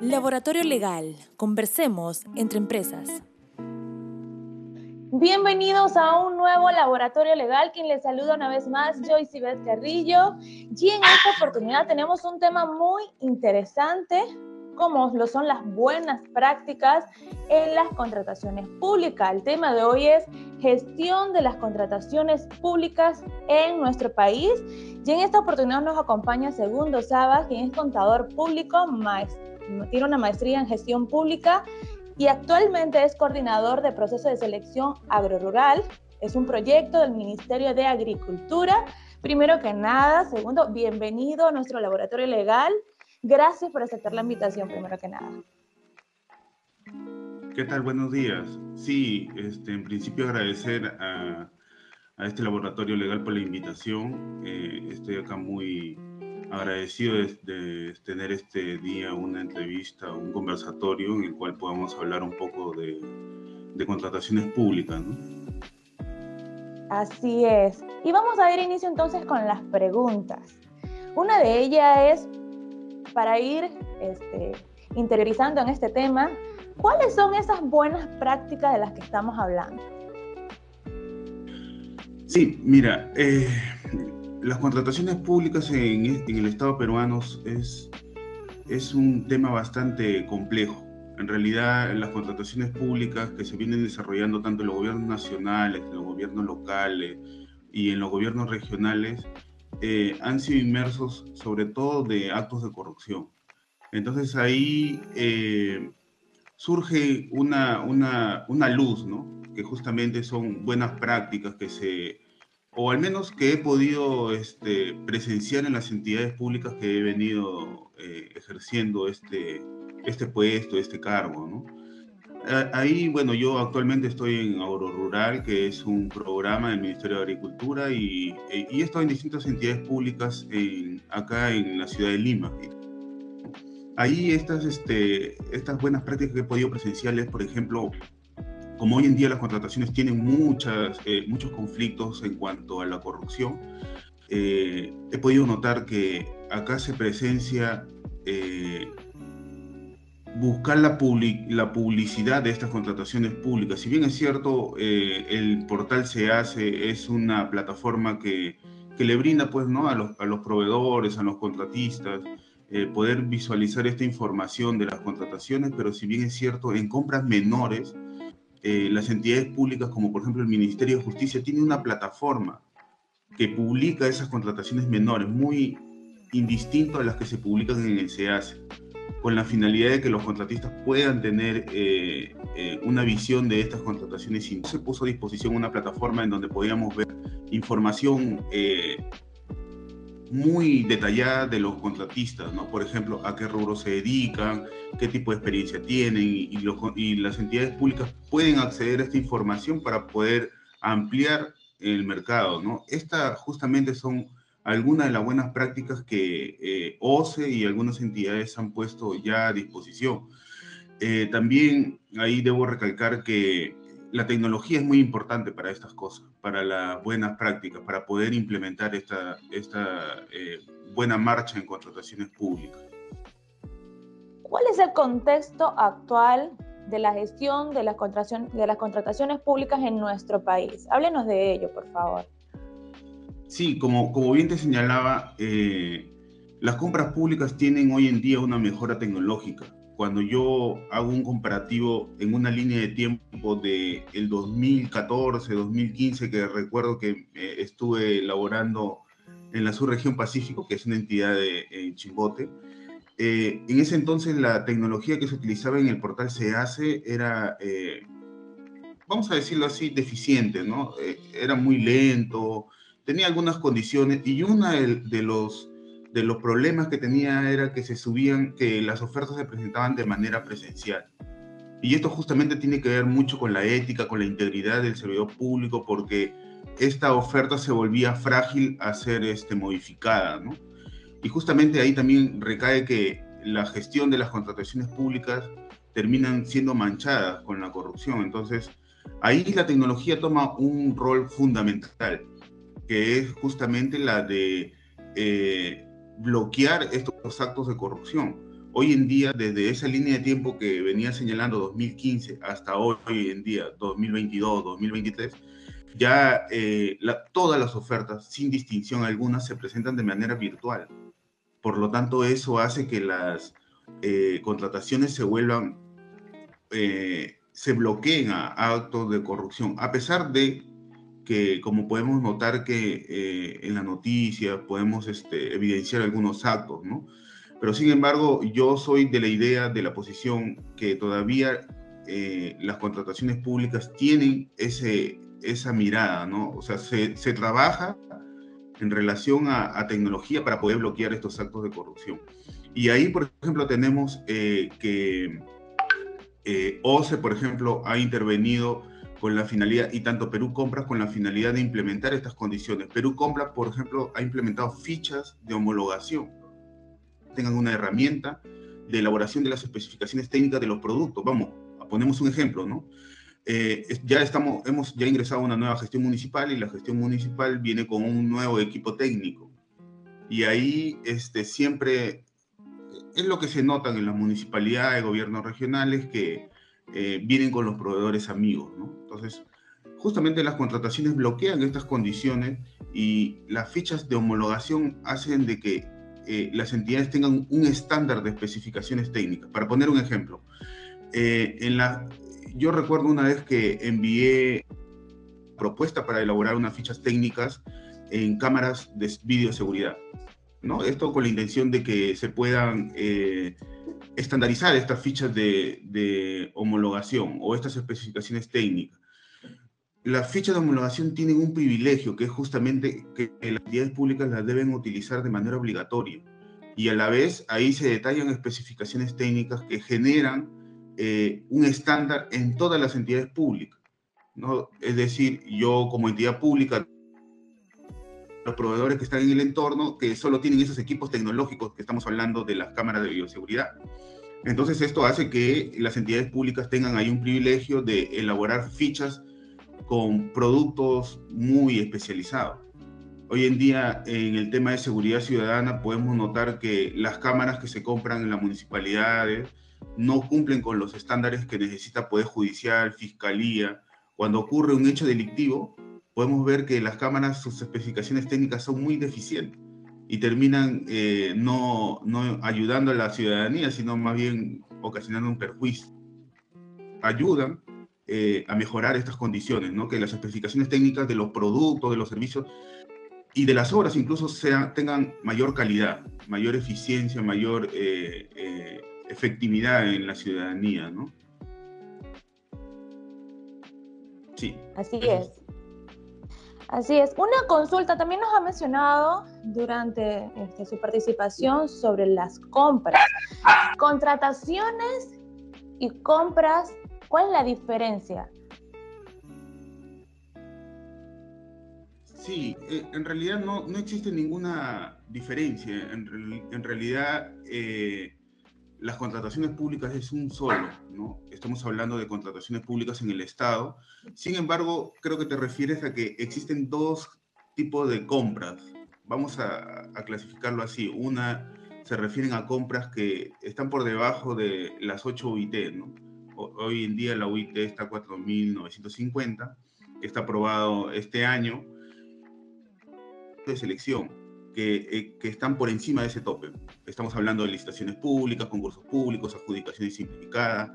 Laboratorio Legal. Conversemos entre empresas. Bienvenidos a un nuevo Laboratorio Legal. Quien les saluda una vez más, Joyce Beth Carrillo. Y en esta oportunidad tenemos un tema muy interesante, como lo son las buenas prácticas en las contrataciones públicas. El tema de hoy es gestión de las contrataciones públicas en nuestro país. Y en esta oportunidad nos acompaña Segundo Sabas, quien es contador público, maestro tiene una maestría en gestión pública y actualmente es coordinador de proceso de selección agrorural. Es un proyecto del Ministerio de Agricultura. Primero que nada, segundo, bienvenido a nuestro laboratorio legal. Gracias por aceptar la invitación, primero que nada. ¿Qué tal? Buenos días. Sí, este, en principio agradecer a, a este laboratorio legal por la invitación. Eh, estoy acá muy, agradecido de, tener este día una entrevista, un conversatorio en el cual podamos hablar un poco de, contrataciones públicas. ¿no? Así es. Y vamos a dar inicio entonces con las preguntas. Una de ellas es, para ir este, interiorizando en este tema, ¿cuáles son esas buenas prácticas de las que estamos hablando? Sí, mira, eh, las contrataciones públicas en, el Estado peruano es, es un tema bastante complejo. En realidad, las contrataciones públicas que se vienen desarrollando tanto en los gobiernos nacionales, en los gobiernos locales y en los gobiernos regionales eh, han sido inmersos sobre todo de actos de corrupción. Entonces ahí eh, surge una, una, una luz, ¿no? que justamente son buenas prácticas que se o al menos que he podido este, presenciar en las entidades públicas que he venido eh, ejerciendo este, este puesto, este cargo, ¿no? Ahí, bueno, yo actualmente estoy en Auro Rural, que es un programa del Ministerio de Agricultura, y, e, y he estado en distintas entidades públicas en, acá en la ciudad de Lima. Ahí estas, este, estas buenas prácticas que he podido presenciar por ejemplo, como hoy en día las contrataciones tienen muchas, eh, muchos conflictos en cuanto a la corrupción, eh, he podido notar que acá se presencia eh, buscar la, la, publicidad de estas contrataciones públicas. Si bien es cierto, el portal se hace, es una plataforma que, que le brinda pues, ¿no? a, los, a los proveedores, a los contratistas, poder visualizar esta información de las contrataciones, pero si bien es cierto, en compras menores, eh, las entidades públicas, como por ejemplo el Ministerio de Justicia, tiene una plataforma que publica esas contrataciones menores, muy indistinto a las que se publican en el SEACE, con la finalidad de que los contratistas puedan tener eh, eh, una visión de estas contrataciones. Y se puso a disposición una plataforma en donde podíamos ver información muy detallada de los contratistas, ¿no? Por ejemplo, a qué rubro se dedican, qué tipo de experiencia tienen y, las entidades públicas pueden acceder a esta información para poder ampliar el mercado, ¿no? Estas justamente son algunas de las buenas prácticas que eh, OCE y algunas entidades han puesto ya a disposición. Eh, también ahí debo recalcar que la tecnología es muy importante para estas cosas, para las buenas prácticas, para poder implementar esta, esta eh, buena marcha en contrataciones públicas. ¿Cuál es el contexto actual de la gestión de las, de las contrataciones públicas en nuestro país? Háblenos de ello, por favor. Sí, como, como bien te señalaba, eh, las compras públicas tienen hoy en día una mejora tecnológica cuando yo hago un comparativo en una línea de tiempo de el 2014, 2015, que recuerdo que eh, estuve laborando en la subregión Pacífico, que es una entidad de Chimbote, eh, en ese entonces la tecnología que se utilizaba en el portal SEACE era, eh, vamos a decirlo así, deficiente, ¿no? era muy lento, tenía algunas condiciones y una de los de los problemas que tenía era que se subían, que las ofertas se presentaban de manera presencial. Y esto justamente tiene que ver mucho con la ética, con la integridad del servidor público, porque esta oferta se volvía frágil a ser este, modificada, ¿no? Y justamente ahí también recae que la gestión de las contrataciones públicas terminan siendo manchadas con la corrupción. Entonces, ahí la tecnología toma un rol fundamental, que es justamente la de eh, bloquear estos actos de corrupción. hoy en día, desde esa línea de tiempo que venía señalando 2015 hasta hoy, en día, 2022, 2023, ya eh, todas las ofertas, sin distinción alguna, se presentan de manera virtual. Por lo tanto, eso hace que las eh, contrataciones se vuelvan, eh, se bloqueen a, actos de corrupción, a pesar de que, como podemos notar que en la noticia podemos este, evidenciar algunos actos, ¿no? Pero sin embargo, yo soy de la idea, de la posición que todavía eh, las contrataciones públicas tienen ese, esa mirada, ¿no? O sea, se, se trabaja en relación a, tecnología para poder bloquear estos actos de corrupción. Y ahí, por ejemplo, tenemos eh, que eh, OCE, por ejemplo, ha intervenido con la finalidad, y tanto Perú Compras con la finalidad de implementar estas condiciones. Perú Compras, por ejemplo, ha implementado fichas de homologación tengan una herramienta de elaboración de las especificaciones técnicas de los productos. Vamos, ponemos un ejemplo, ¿no? Eh, ya estamos, hemos ya ingresado a una nueva gestión municipal y la gestión municipal viene con un nuevo equipo técnico. Y ahí este, siempre es lo que se notan en las municipalidades, gobiernos regionales, que eh, vienen con los proveedores amigos, ¿no? Entonces, justamente las contrataciones bloquean estas condiciones y las fichas de homologación hacen de que eh, las entidades tengan un estándar de especificaciones técnicas. Para poner un ejemplo, eh, en la, yo recuerdo una vez que envié propuesta para elaborar unas fichas técnicas en cámaras de videoseguridad. ¿no? Esto con la intención de que se puedan eh, estandarizar estas fichas de, homologación o estas especificaciones técnicas las fichas de homologación tienen un privilegio, que es justamente que las entidades públicas las deben utilizar de manera obligatoria. Y a la vez ahí se detallan especificaciones técnicas que generan eh, un estándar en todas las entidades públicas. ¿no? Es decir, yo como entidad pública, los proveedores que están en el entorno, que solo tienen esos equipos tecnológicos que estamos hablando de las cámaras de bioseguridad. Entonces esto hace que las entidades públicas tengan ahí un privilegio de elaborar fichas con productos muy especializados. Hoy en día, en el tema de seguridad ciudadana, podemos notar que las cámaras que se compran en las municipalidades no cumplen con los estándares que necesita Poder Judicial, Fiscalía. Cuando ocurre un hecho delictivo, podemos ver que las cámaras, sus especificaciones técnicas son muy deficientes y terminan eh, no, no ayudando a la ciudadanía, sino más bien ocasionando un perjuicio. Ayudan, eh, a mejorar estas condiciones, ¿no? que las especificaciones técnicas de los productos, de los servicios y de las obras incluso sean, tengan mayor calidad, mayor eficiencia, mayor eh, eh, efectividad en la ciudadanía. ¿no? Sí. Así es. Así es. Una consulta también nos ha mencionado durante este, su participación sobre las compras. Contrataciones y compras ¿Cuál es la diferencia? Sí, eh, en realidad no, existe ninguna diferencia. En, realidad, eh, las contrataciones públicas es un solo, ¿no? Estamos hablando de contrataciones públicas en el Estado. Sin embargo, creo que te refieres a que existen dos tipos de compras. Vamos a, a clasificarlo así. Una se refieren a compras que están por debajo de las 8 UIT, ¿no? hoy en día la UIT está a 4.950, está aprobado este año de selección, que, eh, que, están por encima de ese tope. Estamos hablando de licitaciones públicas, concursos públicos, adjudicaciones simplificadas,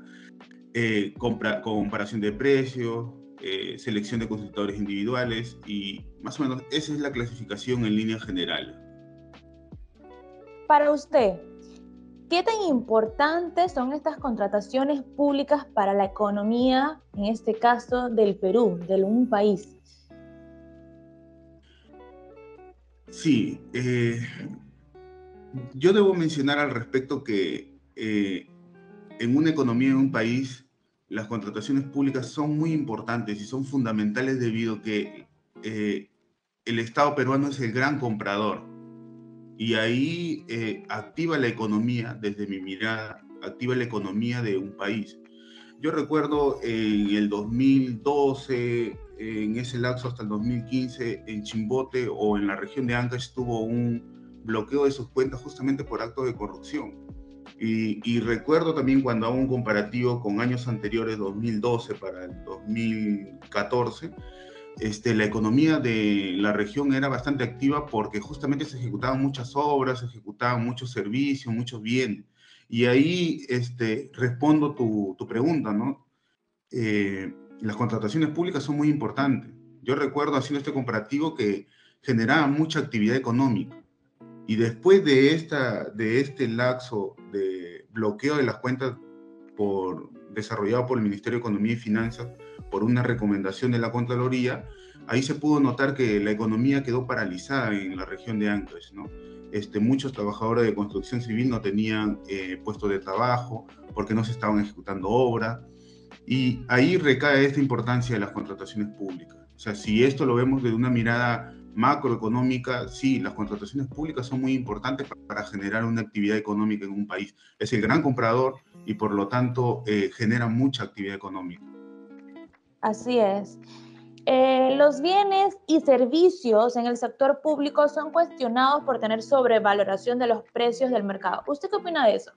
eh, compra, comparación de precios, eh, selección de consultores individuales y más o menos esa es la clasificación en línea general. Para usted, ¿Qué tan importantes son estas contrataciones públicas para la economía, en este caso del Perú, de un país? Sí, eh, yo debo mencionar al respecto que eh, en una economía de un país las contrataciones públicas son muy importantes y son fundamentales debido a que eh, el Estado peruano es el gran comprador y ahí activa la economía, desde mi mirada, activa la economía de un país. Yo recuerdo en el 2012, en ese lapso hasta el 2015, en Chimbote o en la región de Ancash estuvo un bloqueo de sus cuentas justamente por actos de corrupción. Y, recuerdo también cuando hago un comparativo con años anteriores, 2012 para el 2014, este, la economía de la región era bastante activa porque justamente se ejecutaban muchas obras, se ejecutaban muchos servicios, muchos bienes. Y ahí este, respondo tu, tu pregunta, ¿no? Eh, las contrataciones públicas son muy importantes. Yo recuerdo haciendo este comparativo que generaban mucha actividad económica. Y después de, esta, de este laxo de bloqueo de las cuentas por, desarrollado por el Ministerio de Economía y Finanzas por una recomendación de la Contraloría, ahí se pudo notar que la economía quedó paralizada en la región de Ancash. Este, muchos trabajadores de construcción civil no tenían eh, puestos de trabajo porque no se estaban ejecutando obras. Y ahí recae esta importancia de las contrataciones públicas. O sea, si esto lo vemos desde una mirada macroeconómica, sí, las contrataciones públicas son muy importantes para generar una actividad económica en un país. Es el gran comprador y por lo tanto eh, genera mucha actividad económica. Así es. Eh, los bienes y servicios en el sector público son cuestionados por tener sobrevaloración de los precios del mercado. ¿Usted qué opina de eso?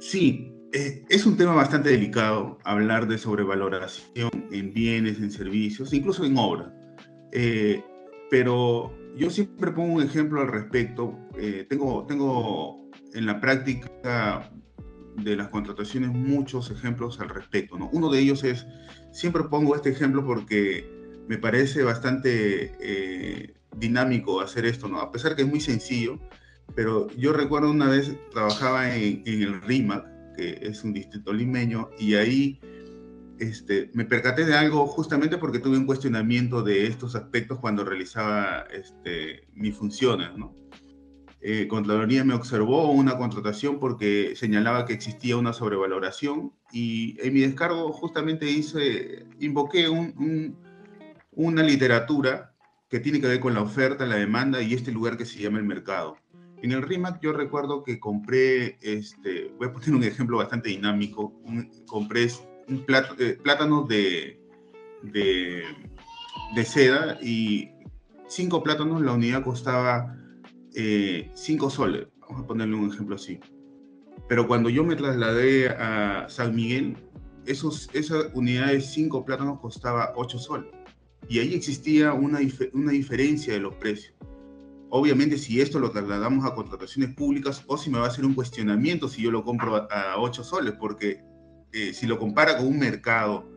Sí, eh, es un tema bastante delicado hablar de sobrevaloración en bienes, en servicios, incluso en obras. Eh, pero yo siempre pongo un ejemplo al respecto. Eh, tengo, tengo en la práctica de las contrataciones muchos ejemplos al respecto. ¿no? Uno de ellos es, siempre pongo este ejemplo porque me parece bastante eh, dinámico hacer esto, ¿no? a pesar que es muy sencillo, pero yo recuerdo una vez trabajaba en, en el RIMAC, que es un distrito limeño, y ahí este, me percaté de algo justamente porque tuve un cuestionamiento de estos aspectos cuando realizaba este, mis funciones, ¿no? Eh, Contraloría me observó una contratación porque señalaba que existía una sobrevaloración y en mi descargo justamente hice, invoqué una literatura que tiene que ver con la oferta, la demanda y este lugar que se llama el mercado. En el RIMAC yo recuerdo que compré, este, voy a poner un ejemplo bastante dinámico, compré un eh, plátanos de, de, seda y cinco plátanos, la unidad costaba eh, cinco soles, vamos a ponerle un ejemplo así. Pero cuando yo me trasladé a San Miguel, esos, esa unidad de cinco plátanos costaba ocho soles. Y ahí existía una, una diferencia de los precios. Obviamente, si esto lo trasladamos a contrataciones públicas, o si me va a hacer un cuestionamiento si yo lo compro a, a 8 soles, porque eh, si lo compara con un mercado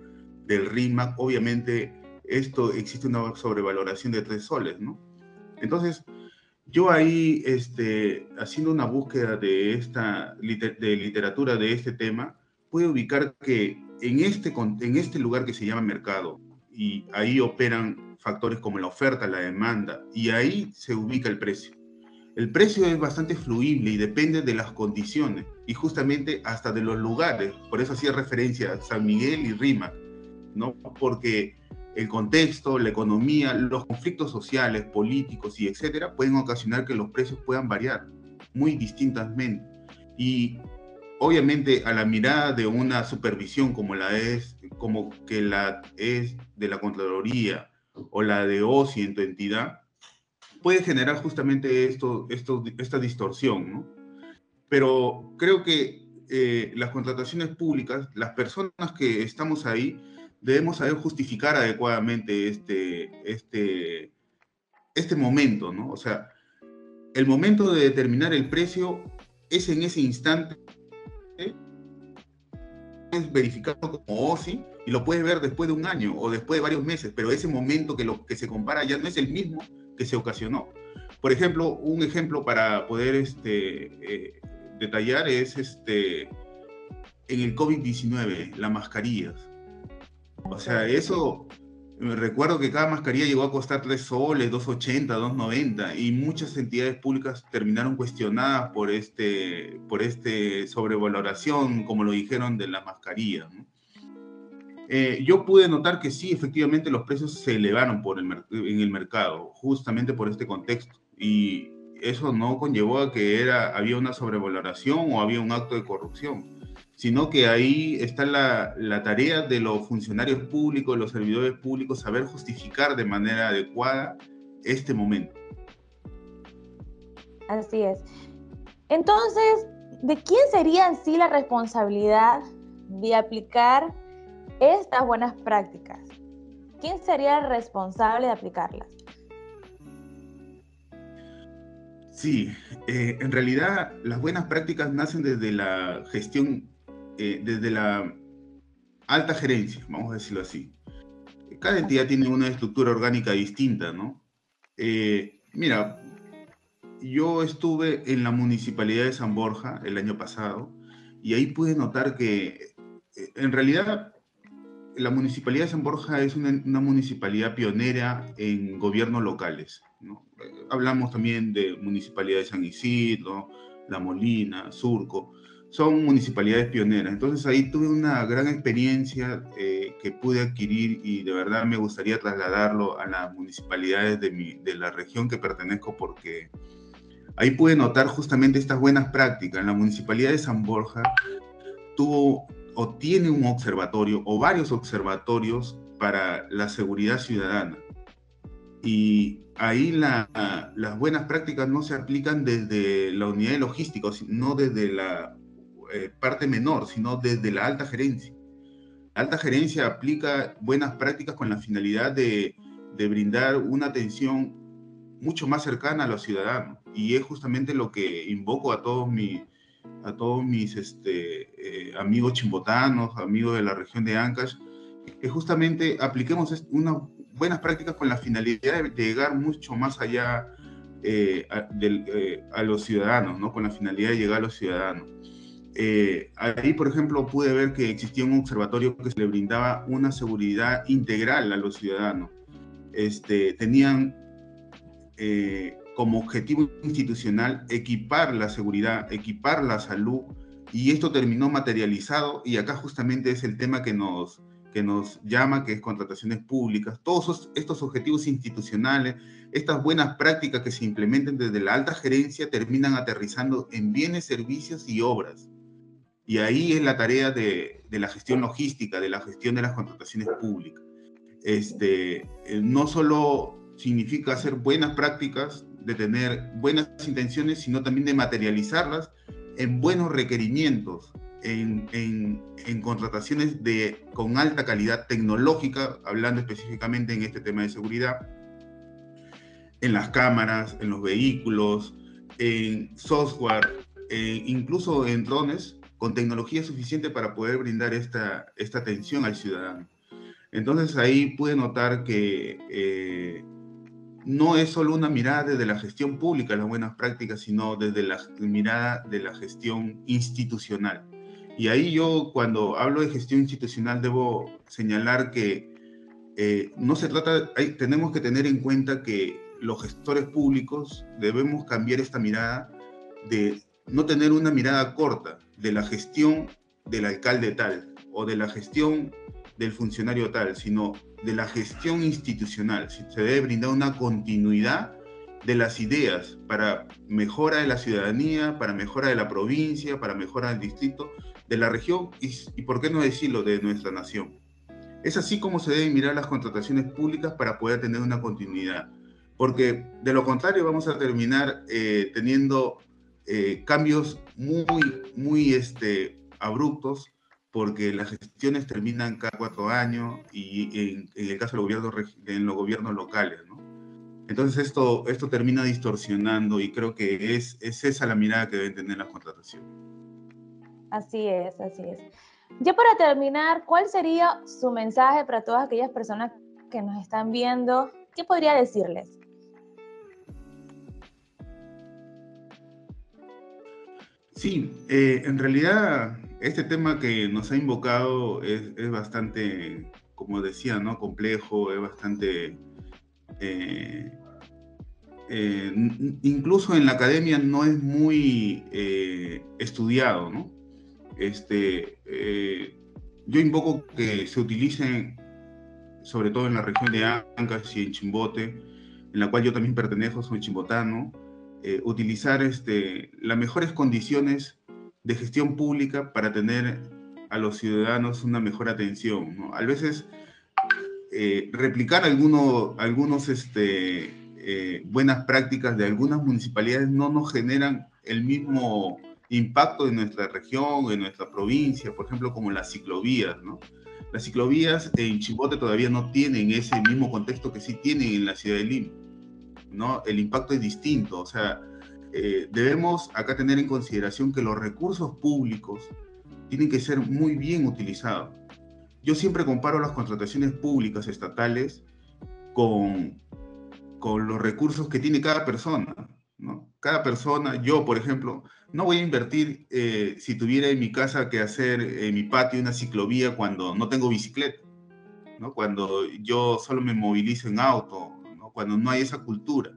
del RIMAC, obviamente esto existe una sobrevaloración de tres soles, ¿no? Entonces, yo ahí, este, haciendo una búsqueda de esta literatura de este tema, pude ubicar que en este, en este lugar que se llama mercado, y ahí operan factores como la oferta, la demanda, y ahí se ubica el precio. El precio es bastante fluible y depende de las condiciones y justamente hasta de los lugares. Por eso hacía referencia a San Miguel y Rima, ¿no? Porque el contexto, la economía, los conflictos sociales, políticos y etcétera pueden ocasionar que los precios puedan variar muy distintamente. Y obviamente a la mirada de una supervisión como la es, como que la es de la Contraloría o la de OSI en tu entidad, puede generar justamente esto, esta distorsión. Pero creo que eh, las contrataciones públicas, las personas que estamos ahí, debemos saber justificar adecuadamente este, este, este momento, ¿no? O sea, el momento de determinar el precio es en ese instante, es verificado como OSI y lo puedes ver después de un año o después de varios meses, pero ese momento que lo que se compara ya no es el mismo que se ocasionó. Por ejemplo, un ejemplo para poder este, eh, detallar es este, en el COVID-19, las mascarillas. O sea, eso, me recuerdo que cada mascarilla llegó a costar 3 soles, 2.80, 2.90 y muchas entidades públicas terminaron cuestionadas por este, por este sobrevaloración, como lo dijeron, de la mascarilla. Eh, yo pude notar que sí, efectivamente los precios se elevaron por el en el mercado, justamente por este contexto. Y eso no conllevó a que era, había una sobrevaloración o había un acto de corrupción, sino que ahí está la, la tarea de los funcionarios públicos, los servidores públicos, saber justificar de manera adecuada este momento. Así es. Entonces, ¿de quién sería en sí la responsabilidad de aplicar estas buenas prácticas? ¿Quién sería el responsable de aplicarlas? Sí, eh, en realidad las buenas prácticas nacen desde la gestión, eh, desde la alta gerencia, vamos a decirlo así. Cada entidad tiene una estructura orgánica distinta, ¿no? Eh, mira, yo estuve en la municipalidad de San Borja el año pasado y ahí pude notar que en realidad la municipalidad de San Borja es una, una municipalidad pionera en gobiernos locales. ¿no? hablamos también de municipalidades de San Isidro, La Molina, Surco, son municipalidades pioneras. Entonces ahí tuve una gran experiencia eh, que pude adquirir y de verdad me gustaría trasladarlo a las municipalidades de, mi, de la región que pertenezco porque ahí pude notar justamente estas buenas prácticas. La municipalidad de San Borja tuvo o tiene un observatorio o varios observatorios para la seguridad ciudadana. Y ahí las buenas prácticas no se aplican desde la unidad de logística, no desde la eh, parte menor, sino desde la alta gerencia. La alta gerencia aplica buenas prácticas con la finalidad de, brindar una atención mucho más cercana a los ciudadanos. Y es justamente lo que invoco a todos, a todos mis este, eh, amigos chimbotanos, amigos de la región de Ancash, que justamente apliquemos una buenas prácticas con la finalidad de, llegar mucho más allá eh, eh, a, los ciudadanos, ¿no? Con la finalidad de llegar a los ciudadanos. Eh, ahí, por ejemplo, pude ver que existía un observatorio que se le brindaba una seguridad integral a los ciudadanos. Este, tenían como objetivo institucional equipar la seguridad, equipar la salud, y esto terminó materializado, y acá justamente es el tema que nos, que nos llama, que es contrataciones públicas, todos estos objetivos institucionales, estas buenas prácticas que se implementen desde la alta gerencia terminan aterrizando en bienes, servicios y obras. Y ahí es la tarea de, la gestión logística, de la gestión de las contrataciones públicas. Este, eh, no solo significa hacer buenas prácticas, de tener buenas intenciones, sino también de materializarlas en buenos requerimientos, en, contrataciones de, con alta calidad tecnológica, hablando específicamente en este tema de seguridad, en las cámaras, en los vehículos, en software, incluso en drones, con tecnología suficiente para poder brindar esta, esta atención al ciudadano. Entonces ahí pude notar que eh, no es solo una mirada desde la gestión pública, las buenas prácticas, sino desde la mirada de la gestión institucional. Y ahí yo cuando hablo de gestión institucional debo señalar que eh, no se trata, tenemos que tener en cuenta que los gestores públicos debemos cambiar esta mirada de no tener una mirada corta de la gestión del alcalde tal o de la gestión del funcionario tal, sino de la gestión institucional. Se debe brindar una continuidad de las ideas para mejora de la ciudadanía, para mejora de la provincia, para mejora del distrito, de la región y, por qué no decirlo, de nuestra nación. Es así como se deben mirar las contrataciones públicas para poder tener una continuidad, porque de lo contrario vamos a terminar eh, teniendo eh, cambios muy, muy este, abruptos, porque las gestiones terminan cada cuatro años y en, el caso de los gobiernos, en los gobiernos locales, ¿no? Entonces esto, esto termina distorsionando y creo que es, es esa la mirada que deben tener las contrataciones. Así es, así es. Ya para terminar, ¿cuál sería su mensaje para todas aquellas personas que nos están viendo? ¿Qué podría decirles? Sí, eh, en realidad este tema que nos ha invocado es, bastante, como decía, ¿no? complejo, es bastante... Eh, eh, incluso en la academia no es muy estudiado, ¿no? Este, eh, yo invoco que se utilicen, sobre todo en la región de Ancas y en Chimbote, en la cual yo también pertenezco, soy chimbotano, eh, utilizar este, las mejores condiciones de gestión pública para tener a los ciudadanos una mejor atención. A veces eh, replicar algunos, algunos este, buenas prácticas de algunas municipalidades no nos generan el mismo impacto en nuestra región, en nuestra provincia, por ejemplo, como las ciclovías, ¿no? Las ciclovías en Chimbote todavía no tienen ese mismo contexto que sí tienen en la ciudad de Lima, ¿no? El impacto es distinto, o sea, eh, debemos acá tener en consideración que los recursos públicos tienen que ser muy bien utilizados. Yo siempre comparo las contrataciones públicas estatales con, con los recursos que tiene cada persona. ¿no? Cada persona, yo por ejemplo, no voy a invertir eh, si tuviera en mi casa que hacer en mi patio una ciclovía cuando no tengo bicicleta, ¿no? cuando yo solo me movilizo en auto, ¿no? cuando no hay esa cultura.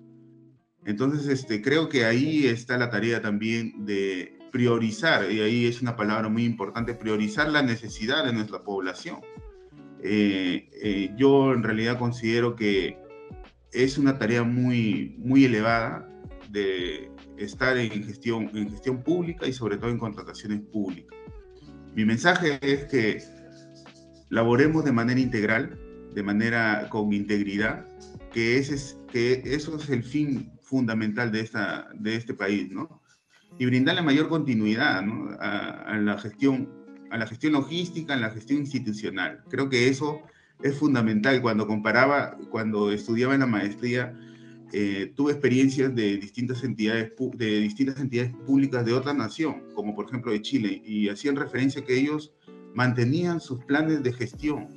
Entonces, este, creo que ahí está la tarea también de priorizar, y ahí es una palabra muy importante, priorizar la necesidad de nuestra población. Eh, eh, yo en realidad considero que es una tarea muy, muy elevada de estar en gestión, en gestión pública y sobre todo en contrataciones públicas. Mi mensaje es que laboremos de manera integral, de manera con integridad, que, ese es, que eso es el fin fundamental de, esta, de este país, ¿no? Y brindarle mayor continuidad a, la gestión, a la gestión logística, a la gestión institucional. Creo que eso es fundamental. Cuando comparaba, cuando estudiaba en la maestría, eh, tuve experiencias de distintas, entidades, de distintas entidades públicas de otra nación, como por ejemplo de Chile, y hacían referencia que ellos mantenían sus planes de gestión,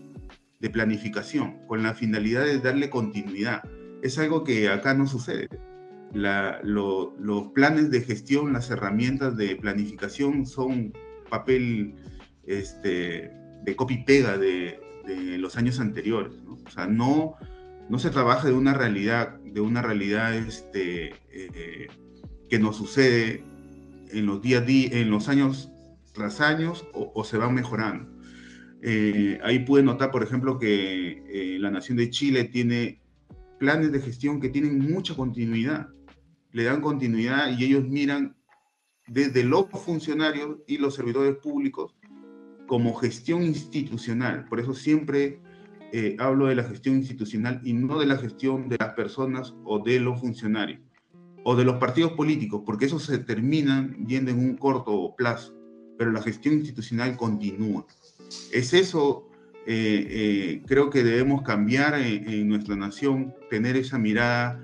de planificación, con la finalidad de darle continuidad. Es algo que acá no sucede. Los planes de gestión, las herramientas de planificación son papel este, de copy-pega de, los años anteriores. ¿no? O sea, no, no se trabaja de una realidad, de una realidad este, eh, que nos sucede en los días, en los años tras años o, se van mejorando. Eh, ahí puede notar, por ejemplo, que eh, la Nación de Chile tiene planes de gestión que tienen mucha continuidad, le dan continuidad y ellos miran desde los funcionarios y los servidores públicos como gestión institucional. Por eso siempre eh, hablo de la gestión institucional y no de la gestión de las personas o de los funcionarios o de los partidos políticos, porque esos se terminan yendo en un corto plazo, pero la gestión institucional continúa. Es eso, eh, eh, creo que debemos cambiar en, nuestra nación, tener esa mirada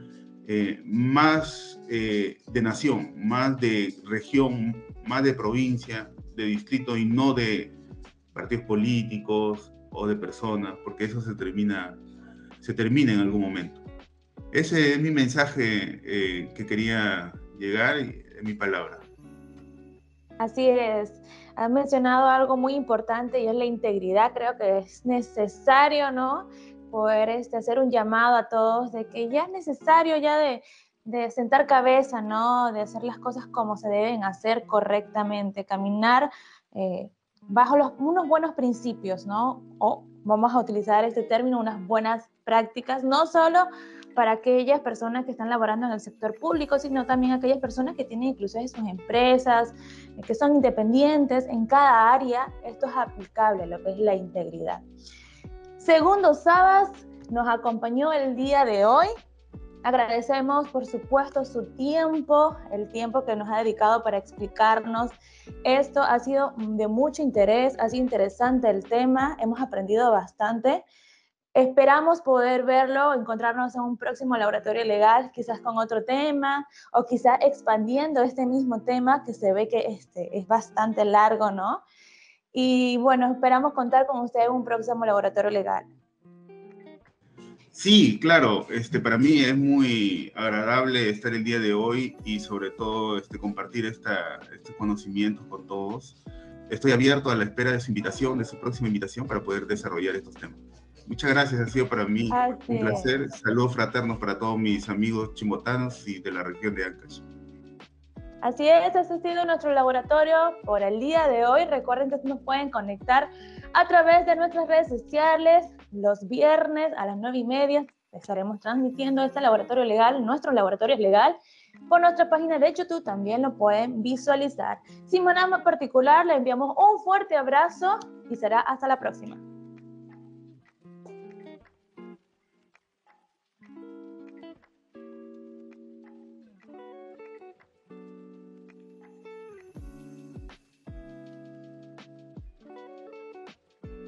más de nación, más de región, más de provincia, de distrito y no de partidos políticos, o de personas, porque eso se termina, se termina en algún momento. Ese es mi mensaje eh, que quería llegar en mi palabra. Así es. Has mencionado algo muy importante y es la integridad. Creo que es necesario, ¿no? Poder este, hacer un llamado a todos de que ya es necesario ya de, de sentar cabeza, ¿no? De hacer las cosas como se deben hacer correctamente, caminar eh, bajo unos buenos principios, ¿no? O vamos a utilizar este término, unas buenas prácticas, no solo para aquellas personas que están laborando en el sector público, sino también aquellas personas que tienen incluso sus empresas, eh, que son independientes en cada área. Esto es aplicable, lo que es la integridad. Segundo, Sabas nos acompañó el día de hoy Agradecemos, por supuesto, su tiempo, el tiempo que nos ha dedicado para explicarnos. Esto ha sido de mucho interés, ha sido interesante el tema, hemos aprendido bastante. Esperamos poder verlo, encontrarnos en un próximo laboratorio legal, quizás con otro tema, o quizás expandiendo este mismo tema que se ve que este es bastante largo, ¿no? Y bueno, esperamos contar con usted en un próximo laboratorio legal. Sí, claro, este, para mí es muy agradable estar el día de hoy y sobre todo este, compartir esta, estos conocimientos con todos. Estoy abierto a la espera de su invitación, de su próxima invitación para poder desarrollar estos temas. Muchas gracias, ha sido para mí un placer. Saludos fraternos para todos mis amigos chimbotanos y de la región de Ancash. Así es, este ha sido nuestro laboratorio por el día de hoy. Recuerden que nos pueden conectar a través de nuestras redes sociales, los viernes a las nueve y media estaremos transmitiendo este laboratorio legal, nuestro laboratorio legal, por nuestra página de YouTube también lo pueden visualizar. Sin más particular, le enviamos un fuerte abrazo y será hasta la próxima.